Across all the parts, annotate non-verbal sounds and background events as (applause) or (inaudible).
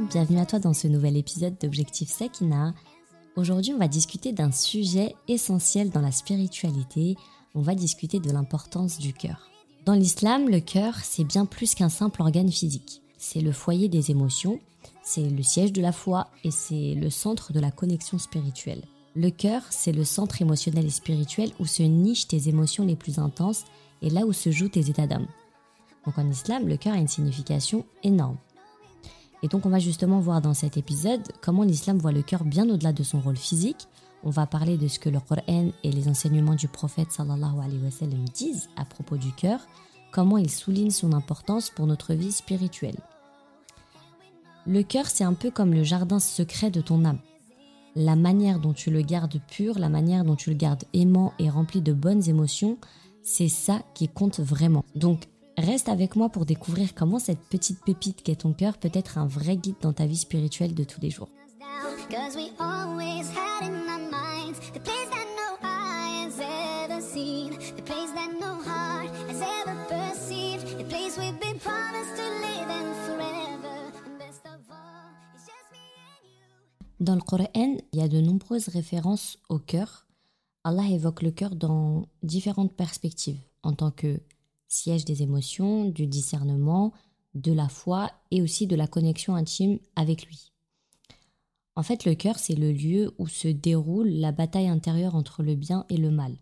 bienvenue à toi dans ce nouvel épisode d'Objectif Sekina. Aujourd'hui, on va discuter d'un sujet essentiel dans la spiritualité. On va discuter de l'importance du cœur. Dans l'islam, le cœur, c'est bien plus qu'un simple organe physique. C'est le foyer des émotions, c'est le siège de la foi et c'est le centre de la connexion spirituelle. Le cœur, c'est le centre émotionnel et spirituel où se nichent tes émotions les plus intenses et là où se jouent tes états d'âme. Donc en islam, le cœur a une signification énorme. Et donc on va justement voir dans cet épisode comment l'islam voit le cœur bien au-delà de son rôle physique. On va parler de ce que le Coran et les enseignements du prophète sallallahu disent à propos du cœur, comment il souligne son importance pour notre vie spirituelle. Le cœur, c'est un peu comme le jardin secret de ton âme. La manière dont tu le gardes pur, la manière dont tu le gardes aimant et rempli de bonnes émotions, c'est ça qui compte vraiment. Donc Reste avec moi pour découvrir comment cette petite pépite qu'est ton cœur peut être un vrai guide dans ta vie spirituelle de tous les jours. Dans le Coran, il y a de nombreuses références au cœur. Allah évoque le cœur dans différentes perspectives, en tant que siège des émotions, du discernement, de la foi et aussi de la connexion intime avec lui. En fait, le cœur, c'est le lieu où se déroule la bataille intérieure entre le bien et le mal.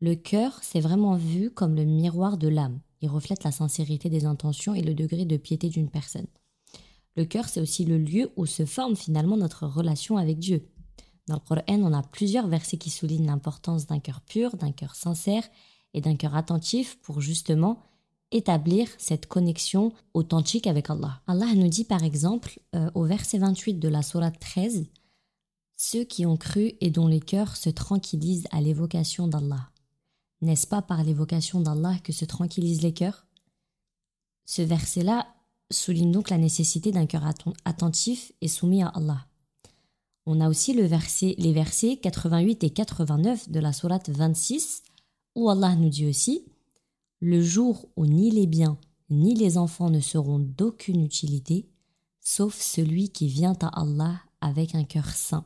Le cœur, c'est vraiment vu comme le miroir de l'âme. Il reflète la sincérité des intentions et le degré de piété d'une personne. Le cœur, c'est aussi le lieu où se forme finalement notre relation avec Dieu. Dans le Coran, on a plusieurs versets qui soulignent l'importance d'un cœur pur, d'un cœur sincère et d'un cœur attentif pour justement établir cette connexion authentique avec Allah. Allah nous dit par exemple euh, au verset 28 de la Sourate 13 Ceux qui ont cru et dont les cœurs se tranquillisent à l'évocation d'Allah. N'est-ce pas par l'évocation d'Allah que se tranquillisent les cœurs? Ce verset-là souligne donc la nécessité d'un cœur attentif et soumis à Allah. On a aussi le verset, les versets 88 et 89 de la Sourate 26 où Allah nous dit aussi Le jour où ni les biens ni les enfants ne seront d'aucune utilité, sauf celui qui vient à Allah avec un cœur saint.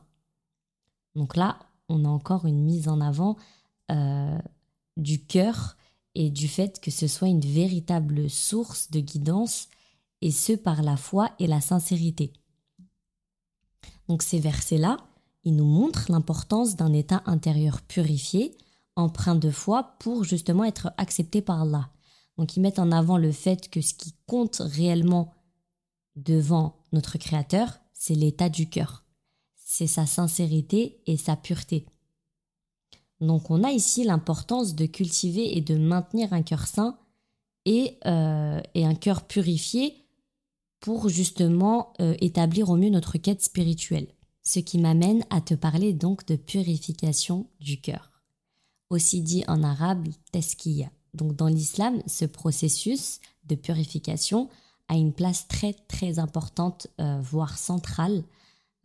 Donc là, on a encore une mise en avant euh, du cœur et du fait que ce soit une véritable source de guidance, et ce par la foi et la sincérité. Donc ces versets-là, ils nous montrent l'importance d'un état intérieur purifié, empreint de foi pour justement être accepté par Allah. Donc ils mettent en avant le fait que ce qui compte réellement devant notre Créateur, c'est l'état du cœur. C'est sa sincérité et sa pureté. Donc on a ici l'importance de cultiver et de maintenir un cœur saint et, euh, et un cœur purifié pour justement euh, établir au mieux notre quête spirituelle. Ce qui m'amène à te parler donc de purification du cœur aussi dit en arabe teskiya. Donc dans l'islam, ce processus de purification a une place très très importante, euh, voire centrale,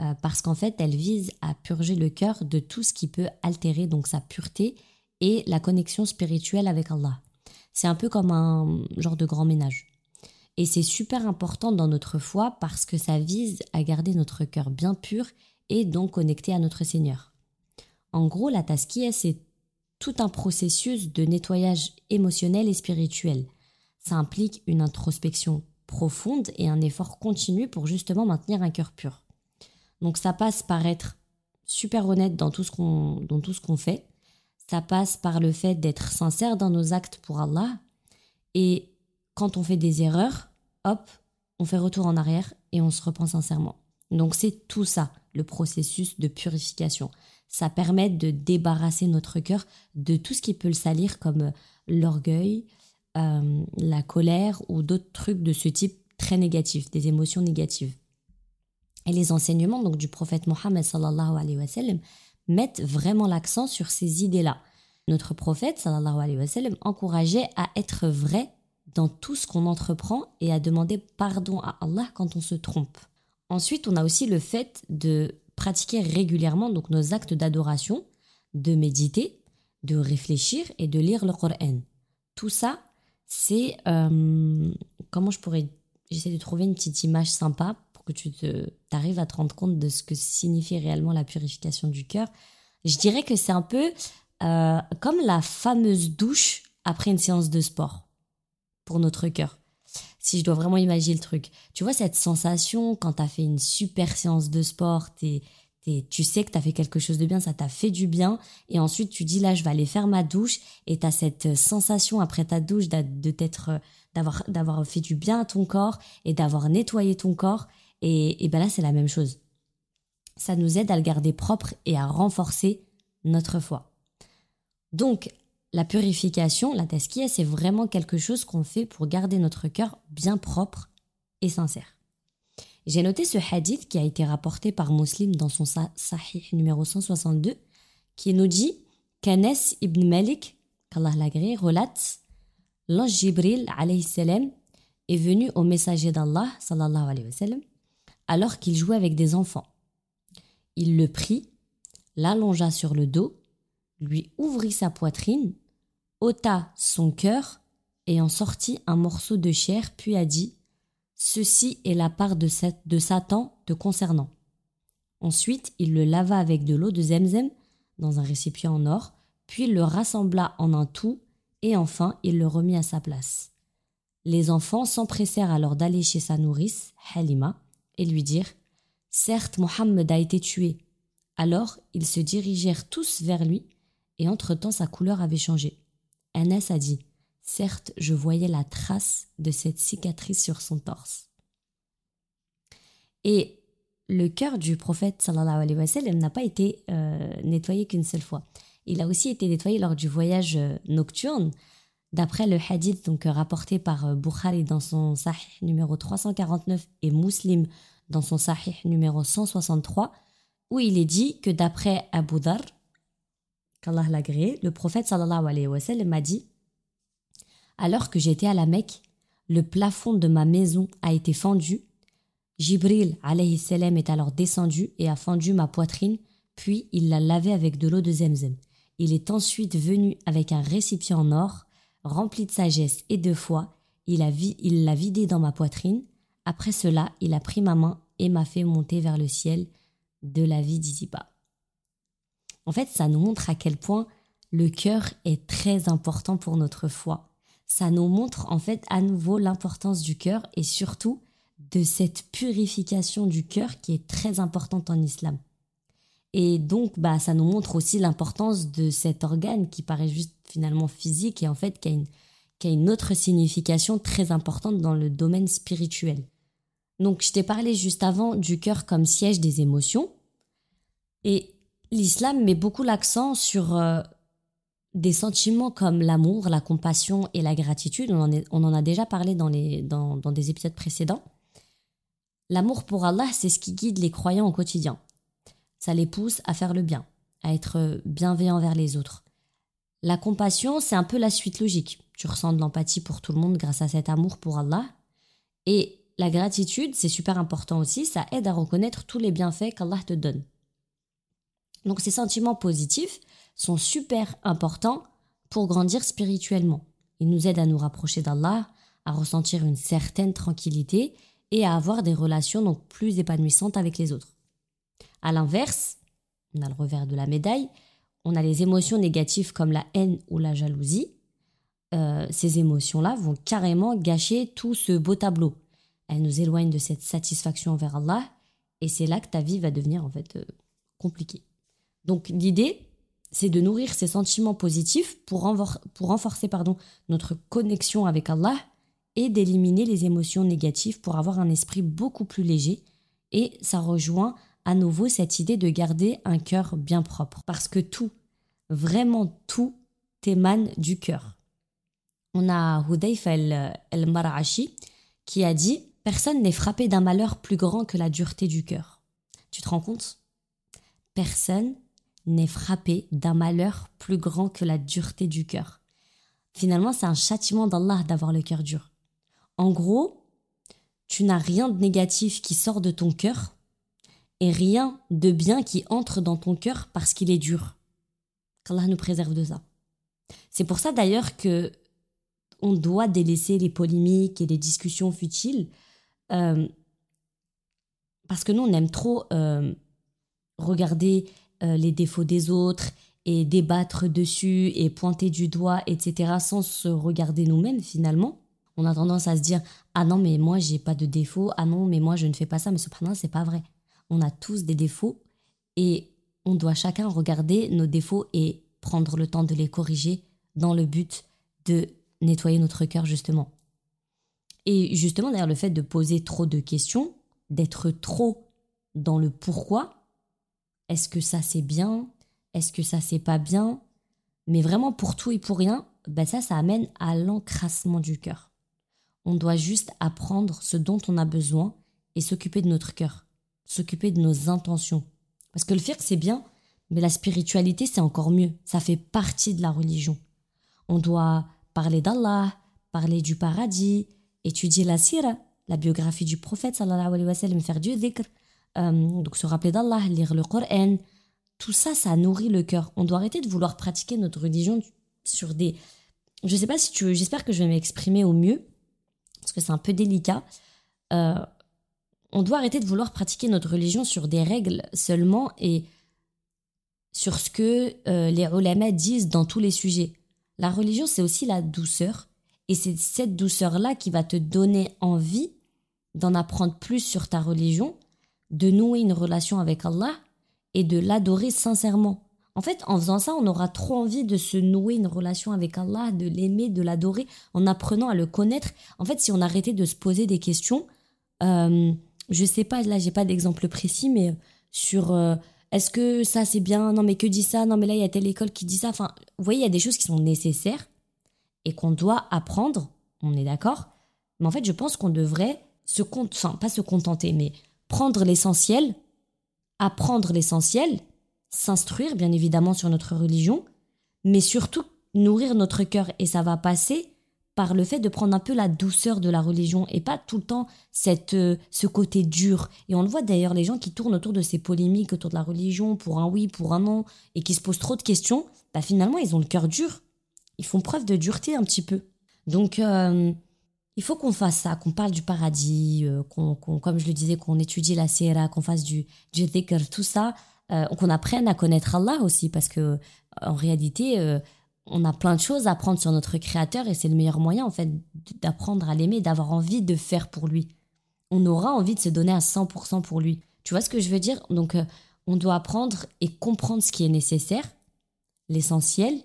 euh, parce qu'en fait, elle vise à purger le cœur de tout ce qui peut altérer donc sa pureté et la connexion spirituelle avec Allah. C'est un peu comme un genre de grand ménage. Et c'est super important dans notre foi parce que ça vise à garder notre cœur bien pur et donc connecté à notre Seigneur. En gros, la taskiya, c'est tout un processus de nettoyage émotionnel et spirituel. Ça implique une introspection profonde et un effort continu pour justement maintenir un cœur pur. Donc ça passe par être super honnête dans tout ce qu'on fait. Ça passe par le fait d'être sincère dans nos actes pour Allah et quand on fait des erreurs, hop, on fait retour en arrière et on se reprend sincèrement. Donc c'est tout ça, le processus de purification ça permet de débarrasser notre cœur de tout ce qui peut le salir comme euh, l'orgueil, euh, la colère ou d'autres trucs de ce type très négatifs, des émotions négatives. Et les enseignements donc du prophète Mohammed sallallahu alayhi wa sallam mettent vraiment l'accent sur ces idées-là. Notre prophète sallallahu alayhi wa sallam encourageait à être vrai dans tout ce qu'on entreprend et à demander pardon à Allah quand on se trompe. Ensuite, on a aussi le fait de pratiquer régulièrement donc nos actes d'adoration, de méditer, de réfléchir et de lire le Coran. Tout ça, c'est euh, comment je pourrais j'essaie de trouver une petite image sympa pour que tu te, arrives à te rendre compte de ce que signifie réellement la purification du cœur. Je dirais que c'est un peu euh, comme la fameuse douche après une séance de sport pour notre cœur. Si je dois vraiment imaginer le truc. Tu vois cette sensation quand tu as fait une super séance de sport, es, tu sais que tu as fait quelque chose de bien, ça t'a fait du bien, et ensuite tu dis là je vais aller faire ma douche, et tu as cette sensation après ta douche de t'être d'avoir d'avoir fait du bien à ton corps et d'avoir nettoyé ton corps, et, et ben là c'est la même chose. Ça nous aide à le garder propre et à renforcer notre foi. Donc la purification, la taskia, c'est vraiment quelque chose qu'on fait pour garder notre cœur bien propre et sincère. J'ai noté ce hadith qui a été rapporté par Muslim dans son Sahih numéro 162, qui nous dit qu'Anas ibn Malik, qu'Allah l'agrée, relate L'ange Jibril salam est venu au messager d'Allah sallallahu alayhi wa alors qu'il jouait avec des enfants. Il le prit, l'allongea sur le dos, lui ouvrit sa poitrine ôta son cœur et en sortit un morceau de chair, puis a dit Ceci est la part de, de Satan te concernant. Ensuite, il le lava avec de l'eau de Zemzem dans un récipient en or, puis le rassembla en un tout, et enfin il le remit à sa place. Les enfants s'empressèrent alors d'aller chez sa nourrice, Halima, et lui dirent Certes, Mohammed a été tué. Alors ils se dirigèrent tous vers lui, et entre-temps sa couleur avait changé. Anas a dit Certes, je voyais la trace de cette cicatrice sur son torse. Et le cœur du prophète sallallahu alayhi wa n'a pas été euh, nettoyé qu'une seule fois. Il a aussi été nettoyé lors du voyage euh, nocturne. D'après le hadith donc rapporté par euh, Bukhari dans son Sahih numéro 349 et Muslim dans son Sahih numéro 163, où il est dit que d'après Abu Dhar, le prophète sallallahu alayhi wa m'a dit Alors que j'étais à la Mecque, le plafond de ma maison a été fendu. Jibril alayhi salam est alors descendu et a fendu ma poitrine, puis il l'a lavé avec de l'eau de Zemzem. Il est ensuite venu avec un récipient en or, rempli de sagesse et de foi. Il l'a vidé dans ma poitrine. Après cela, il a pris ma main et m'a fait monter vers le ciel de la vie d'Iziba. En fait, ça nous montre à quel point le cœur est très important pour notre foi. Ça nous montre en fait à nouveau l'importance du cœur et surtout de cette purification du cœur qui est très importante en islam. Et donc, bah, ça nous montre aussi l'importance de cet organe qui paraît juste finalement physique et en fait qui a une, qui a une autre signification très importante dans le domaine spirituel. Donc, je t'ai parlé juste avant du cœur comme siège des émotions. Et l'islam met beaucoup l'accent sur euh, des sentiments comme l'amour, la compassion et la gratitude. On en, a déjà parlé dans, dans des épisodes précédents. L'amour pour Allah, c'est ce qui guide les croyants au quotidien. Ça les pousse à faire le bien, à être bienveillants envers les autres. La compassion, c'est un peu la suite logique. Tu ressens de l'empathie pour tout le monde grâce à cet amour pour Allah. Et la gratitude, c'est super important aussi, ça aide à reconnaître tous les bienfaits qu'Allah te donne. Donc ces sentiments positifs sont super importants pour grandir spirituellement. Ils nous aident à nous rapprocher d'Allah, à ressentir une certaine tranquillité et à avoir des relations donc plus épanouissantes avec les autres. À l'inverse, on a le revers de la médaille, on a les émotions négatives comme la haine ou la jalousie. Euh, ces émotions-là vont carrément gâcher tout ce beau tableau. Elles nous éloignent de cette satisfaction envers Allah et c'est là que ta vie va devenir en fait euh, compliquée. Donc l'idée, c'est de nourrir ces sentiments positifs pour, renforcer pardon, notre connexion avec Allah et d'éliminer les émotions négatives pour avoir un esprit beaucoup plus léger. Et ça rejoint à nouveau cette idée de garder un cœur bien propre. Parce que tout, vraiment tout, émane du cœur. On a Hudayf el-Marashi qui a dit Personne n'est frappé d'un malheur plus grand que la dureté du cœur. Tu te rends compte? Personne n'est frappé d'un malheur plus grand que la dureté du cœur. Finalement, c'est un châtiment d'Allah d'avoir le cœur dur. En gros, tu n'as rien de négatif qui sort de ton cœur et rien de bien qui entre dans ton cœur parce qu'il est dur. Qu'Allah nous préserve de ça. C'est pour ça d'ailleurs que on doit délaisser les polémiques et les discussions futiles. Euh, Parce que nous, on aime trop euh, regarder euh, les défauts des autres et débattre dessus et pointer du doigt, etc., sans se regarder nous-mêmes finalement. On a tendance à se dire Ah non, mais moi, j'ai pas de défauts. Ah non, mais moi, je ne fais pas ça. Mais cependant, c'est pas vrai. On a tous des défauts et on doit chacun regarder nos défauts et prendre le temps de les corriger dans le but de nettoyer notre cœur, justement. Et justement, d'ailleurs, le fait de poser trop de questions, d'être trop dans le pourquoi, est-ce que ça c'est bien? Est-ce que ça c'est pas bien? Mais vraiment pour tout et pour rien, ben ça, ça amène à l'encrassement du cœur. On doit juste apprendre ce dont on a besoin et s'occuper de notre cœur, s'occuper de nos intentions. Parce que le fiqh c'est bien, mais la spiritualité c'est encore mieux. Ça fait partie de la religion. On doit parler d'Allah, parler du paradis, étudier la sira, la biographie du prophète, sallallahu alayhi wa sallam, faire du dhikr, donc se rappeler d'Allah, lire le Coran. Tout ça, ça nourrit le cœur. On doit arrêter de vouloir pratiquer notre religion sur des. Je sais pas si tu. J'espère que je vais m'exprimer au mieux, parce que c'est un peu délicat. Euh, on doit arrêter de vouloir pratiquer notre religion sur des règles seulement et sur ce que euh, les ulama disent dans tous les sujets. La religion, c'est aussi la douceur, et c'est cette douceur-là qui va te donner envie d'en apprendre plus sur ta religion, de nouer une relation avec Allah et de l'adorer sincèrement. En fait, en faisant ça, on aura trop envie de se nouer une relation avec Allah, de l'aimer, de l'adorer, en apprenant à le connaître. En fait, si on arrêtait de se poser des questions, euh, je sais pas, là, j'ai pas d'exemple précis, mais sur euh, est-ce que ça c'est bien, non mais que dit ça, non mais là il y a telle école qui dit ça. Enfin, vous voyez, il y a des choses qui sont nécessaires, et qu'on doit apprendre, on est d'accord, mais en fait je pense qu'on devrait se enfin pas se contenter, mais prendre l'essentiel, apprendre l'essentiel, s'instruire bien évidemment sur notre religion, mais surtout nourrir notre cœur et ça va passer par le fait de prendre un peu la douceur de la religion et pas tout le temps cette, euh, ce côté dur. Et on le voit d'ailleurs, les gens qui tournent autour de ces polémiques autour de la religion, pour un oui, pour un non, et qui se posent trop de questions, bah finalement ils ont le cœur dur ils font preuve de dureté un petit peu. Donc, euh, il faut qu'on fasse ça, qu'on parle du paradis, euh, qu'on, comme je le disais, qu'on étudie la sira, qu'on fasse du, du tout ça, euh, qu'on apprenne à connaître Allah aussi, parce que en réalité, on a plein de choses à apprendre sur notre Créateur et c'est le meilleur moyen en fait d'apprendre à l'aimer, d'avoir envie de faire pour lui. On aura envie de se donner à 100% pour lui. Tu vois ce que je veux dire? Donc, on doit apprendre et comprendre ce qui est nécessaire, l'essentiel,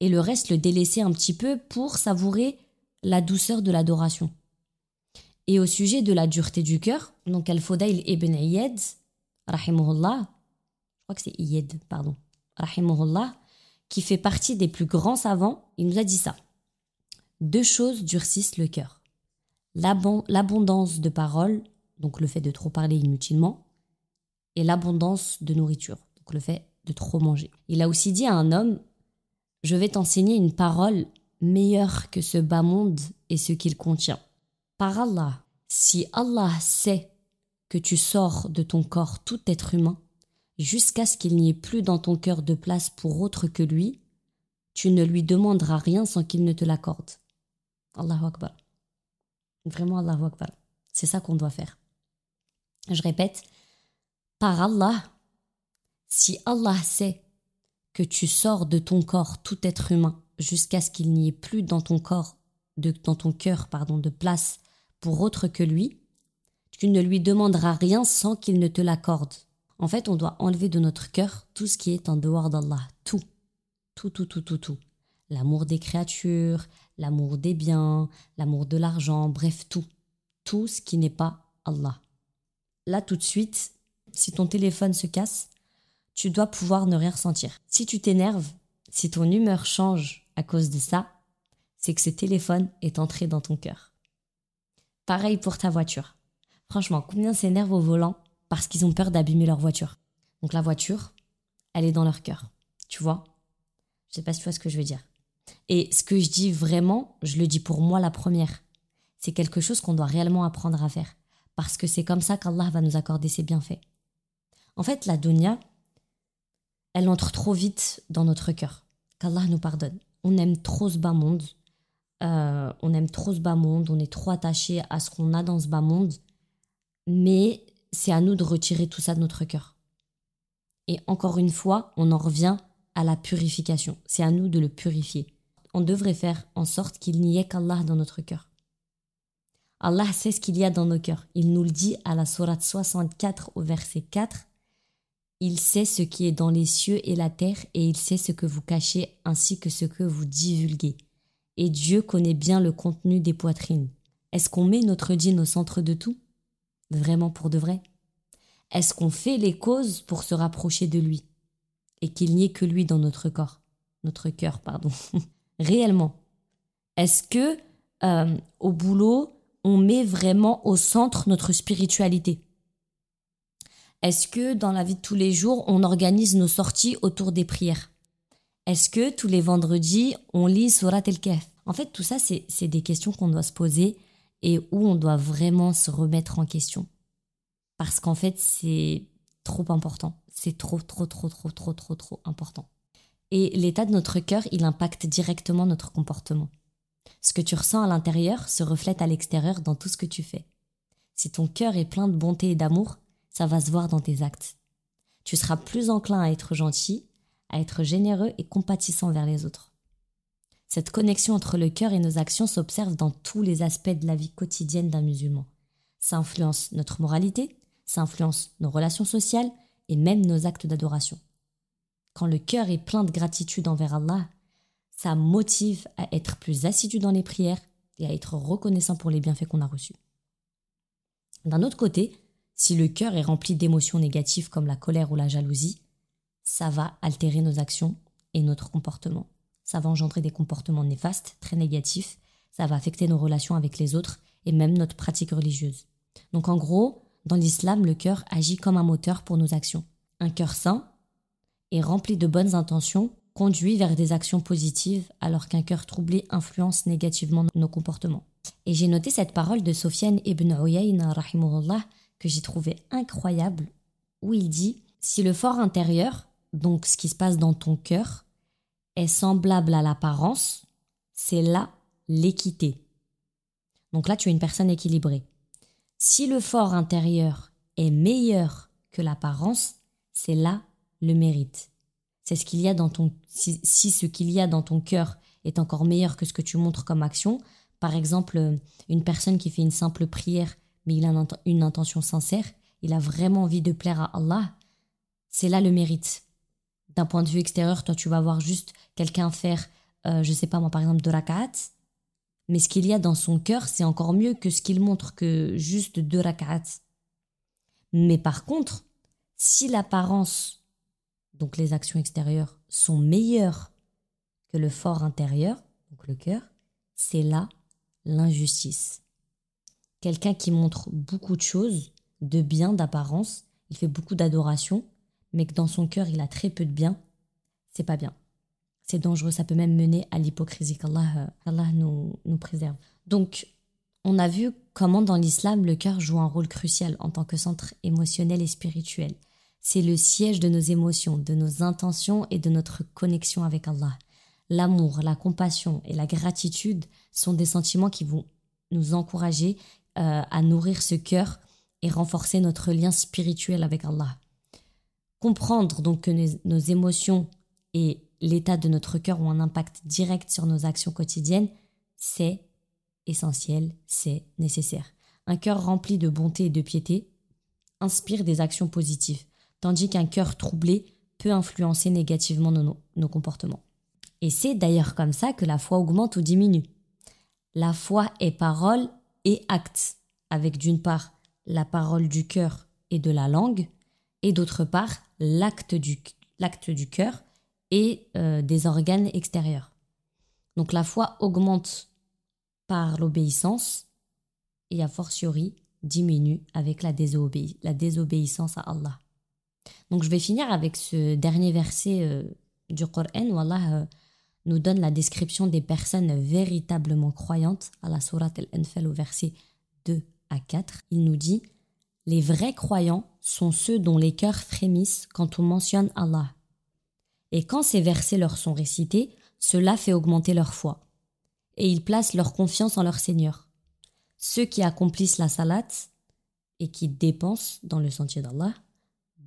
et le reste le délaisser un petit peu pour savourer la douceur de l'adoration. Et au sujet de la dureté du cœur, donc Al-Fodayl ibn Iyad, rahimahullah, je crois que c'est Iyad, pardon, rahimahullah, qui fait partie des plus grands savants, il nous a dit ça. Deux choses durcissent le cœur. L'abondance de paroles, donc le fait de trop parler inutilement, et l'abondance de nourriture, donc le fait de trop manger. Il a aussi dit à un homme je vais t'enseigner une parole meilleure que ce bas monde et ce qu'il contient. Par Allah, si Allah sait que tu sors de ton corps tout être humain, jusqu'à ce qu'il n'y ait plus dans ton cœur de place pour autre que lui, tu ne lui demanderas rien sans qu'il ne te l'accorde. Allahu Akbar. Vraiment Allahu Akbar. C'est ça qu'on doit faire. Je répète, par Allah, si Allah sait que tu sors de ton corps tout être humain jusqu'à ce qu'il n'y ait plus dans ton corps, de, dans ton cœur, pardon, de place pour autre que lui, tu ne lui demanderas rien sans qu'il ne te l'accorde. En fait, on doit enlever de notre cœur tout ce qui est en dehors d'Allah, tout, tout, tout, tout, tout, tout. L'amour des créatures, l'amour des biens, l'amour de l'argent, bref, tout. Tout ce qui n'est pas Allah. Là, tout de suite, si ton téléphone se casse, tu dois pouvoir ne rien ressentir. Si tu t'énerves, si ton humeur change à cause de ça, c'est que ce téléphone est entré dans ton cœur. Pareil pour ta voiture. Franchement, combien s'énervent au volant parce qu'ils ont peur d'abîmer leur voiture? Donc la voiture, elle est dans leur cœur. Tu vois? Je sais pas si tu vois ce que je veux dire. Et ce que je dis vraiment, je le dis pour moi la première. C'est quelque chose qu'on doit réellement apprendre à faire. Parce que c'est comme ça qu'Allah va nous accorder ses bienfaits. En fait, la dunya, elle entre trop vite dans notre cœur. Qu'Allah nous pardonne. On aime trop ce bas monde. Euh, on aime trop ce bas monde. On est trop attaché à ce qu'on a dans ce bas monde. Mais c'est à nous de retirer tout ça de notre cœur. Et encore une fois, on en revient à la purification. C'est à nous de le purifier. On devrait faire en sorte qu'il n'y ait qu'Allah dans notre cœur. Allah sait ce qu'il y a dans nos cœurs. Il nous le dit à la sourate 64 au verset 4. Il sait ce qui est dans les cieux et la terre et il sait ce que vous cachez ainsi que ce que vous divulguez. Et Dieu connaît bien le contenu des poitrines. Est-ce qu'on met notre dîne au centre de tout? Vraiment pour de vrai? Est-ce qu'on fait les causes pour se rapprocher de lui? Et qu'il n'y ait que lui dans notre corps Notre cœur, pardon. (laughs) Réellement. Est-ce que euh, au boulot, on met vraiment au centre notre spiritualité? Est-ce que dans la vie de tous les jours, on organise nos sorties autour des prières? Est-ce que tous les vendredis, on lit Surat el-Kahf En fait, tout ça, c'est des questions qu'on doit se poser et où on doit vraiment se remettre en question. Parce qu'en fait, c'est trop important. C'est trop, trop, trop, trop, trop, trop, trop important. Et l'état de notre cœur, il impacte directement notre comportement. Ce que tu ressens à l'intérieur se reflète à l'extérieur dans tout ce que tu fais. Si ton cœur est plein de bonté et d'amour, ça va se voir dans tes actes. Tu seras plus enclin à être gentil, à être généreux et compatissant vers les autres. Cette connexion entre le cœur et nos actions s'observe dans tous les aspects de la vie quotidienne d'un musulman. Ça influence notre moralité, ça influence nos relations sociales et même nos actes d'adoration. Quand le cœur est plein de gratitude envers Allah, ça motive à être plus assidu dans les prières et à être reconnaissant pour les bienfaits qu'on a reçus. D'un autre côté, si le cœur est rempli d'émotions négatives comme la colère ou la jalousie, ça va altérer nos actions et notre comportement. Ça va engendrer des comportements néfastes, très négatifs, ça va affecter nos relations avec les autres et même notre pratique religieuse. Donc en gros, dans l'islam, le cœur agit comme un moteur pour nos actions. Un cœur sain et rempli de bonnes intentions conduit vers des actions positives alors qu'un cœur troublé influence négativement nos comportements. Et j'ai noté cette parole de Sofiane ibn Uyayna que j'ai trouvé incroyable où il dit si le fort intérieur, donc ce qui se passe dans ton cœur, est semblable à l'apparence, c'est là l'équité. Donc là, tu es une personne équilibrée. Si le fort intérieur est meilleur que l'apparence, c'est là le mérite. C'est ce qu'il y a dans ton si, ce qu'il y a dans ton cœur est encore meilleur que ce que tu montres comme action. Par exemple, une personne qui fait une simple prière, mais il a une intention sincère, il a vraiment envie de plaire à Allah, c'est là le mérite. D'un point de vue extérieur, toi, tu vas voir juste quelqu'un faire, euh, je sais pas moi, par exemple, de rak'at, mais ce qu'il y a dans son cœur, c'est encore mieux que ce qu'il montre que juste deux rak'at. Mais par contre, si l'apparence donc les actions extérieures, sont meilleures que le fort intérieur, donc le cœur, c'est là l'injustice. Quelqu'un qui montre beaucoup de choses, de bien, d'apparence, il fait beaucoup d'adoration, mais que dans son cœur il a très peu de bien, c'est pas bien. C'est dangereux, ça peut même mener à l'hypocrisie qu'Allah Allah nous, nous préserve. Donc, on a vu comment dans l'islam le cœur joue un rôle crucial en tant que centre émotionnel et spirituel. C'est le siège de nos émotions, de nos intentions et de notre connexion avec Allah. L'amour, la compassion et la gratitude sont des sentiments qui vont nous encourager euh, à nourrir ce cœur et renforcer notre lien spirituel avec Allah. Comprendre donc que nos, émotions et l'état de notre cœur ont un impact direct sur nos actions quotidiennes, c'est essentiel, c'est nécessaire. Un cœur rempli de bonté et de piété inspire des actions positives tandis qu'un cœur troublé peut influencer négativement nos, comportements. Et c'est d'ailleurs comme ça que la foi augmente ou diminue. La foi est parole et acte, avec d'une part la parole du cœur et de la langue, et d'autre part l'acte du, l'acte du cœur et euh, des organes extérieurs. Donc la foi augmente par l'obéissance et a fortiori diminue avec la, la désobéissance à Allah. Donc je vais finir avec ce dernier verset euh, du Coran où Allah euh, nous donne la description des personnes véritablement croyantes à la sourate Al-Anfal au verset 2 à 4. Il nous dit Les vrais croyants sont ceux dont les cœurs frémissent quand on mentionne Allah. Et quand ces versets leur sont récités, cela fait augmenter leur foi. Et ils placent leur confiance en leur Seigneur. Ceux qui accomplissent la salat et qui dépensent dans le sentier d'Allah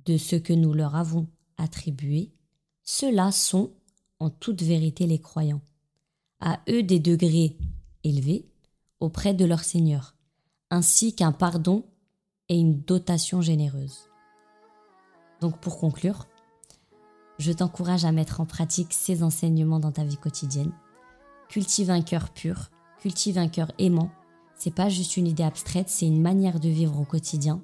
de ce que nous leur avons attribué, ceux-là sont en toute vérité les croyants. À eux des degrés élevés auprès de leur Seigneur, ainsi qu'un pardon et une dotation généreuse. Donc pour conclure, je t'encourage à mettre en pratique ces enseignements dans ta vie quotidienne. Cultive un cœur pur, cultive un cœur aimant. C'est pas juste une idée abstraite, c'est une manière de vivre au quotidien.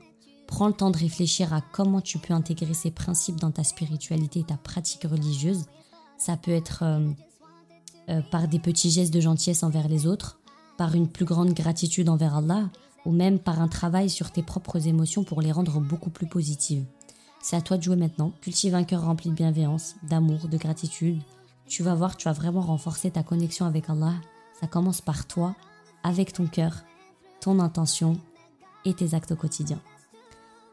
Prends le temps de réfléchir à comment tu peux intégrer ces principes dans ta spiritualité et ta pratique religieuse. Ça peut être euh, euh, par des petits gestes de gentillesse envers les autres, par une plus grande gratitude envers Allah, ou même par un travail sur tes propres émotions pour les rendre beaucoup plus positives. C'est à toi de jouer maintenant. Cultive un cœur rempli de bienveillance, d'amour, de gratitude. Tu vas voir, tu vas vraiment renforcer ta connexion avec Allah. Ça commence par toi, avec ton cœur, ton intention et tes actes au quotidien.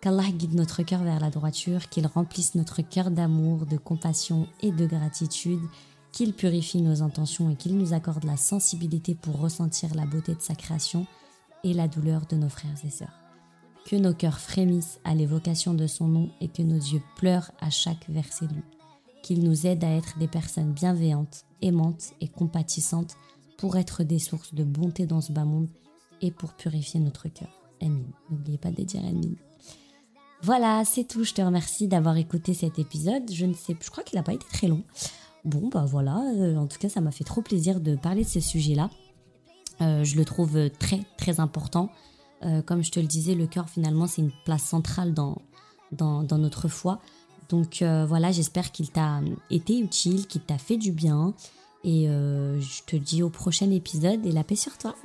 Qu'Allah guide notre cœur vers la droiture, qu'il remplisse notre cœur d'amour, de compassion et de gratitude, qu'il purifie nos intentions et qu'il nous accorde la sensibilité pour ressentir la beauté de sa création et la douleur de nos frères et sœurs que nos cœurs frémissent à l'évocation de son nom et que nos yeux pleurent à chaque verset lu. Qu'il nous aide à être des personnes bienveillantes, aimantes et compatissantes pour être des sources de bonté dans ce bas monde et pour purifier notre cœur. Amin. N'oubliez pas de dire Amin. Voilà, c'est tout. Je te remercie d'avoir écouté cet épisode. Je ne sais, je crois qu'il n'a pas été très long. Bon, bah voilà. Euh, en tout cas, ça m'a fait trop plaisir de parler de ce sujet-là. Euh, je le trouve très, très important. Euh, comme je te le disais, le cœur finalement c'est une place centrale dans, notre foi. Donc voilà, j'espère qu'il t'a été utile, qu'il t'a fait du bien. Et je te dis au prochain épisode et la paix sur toi.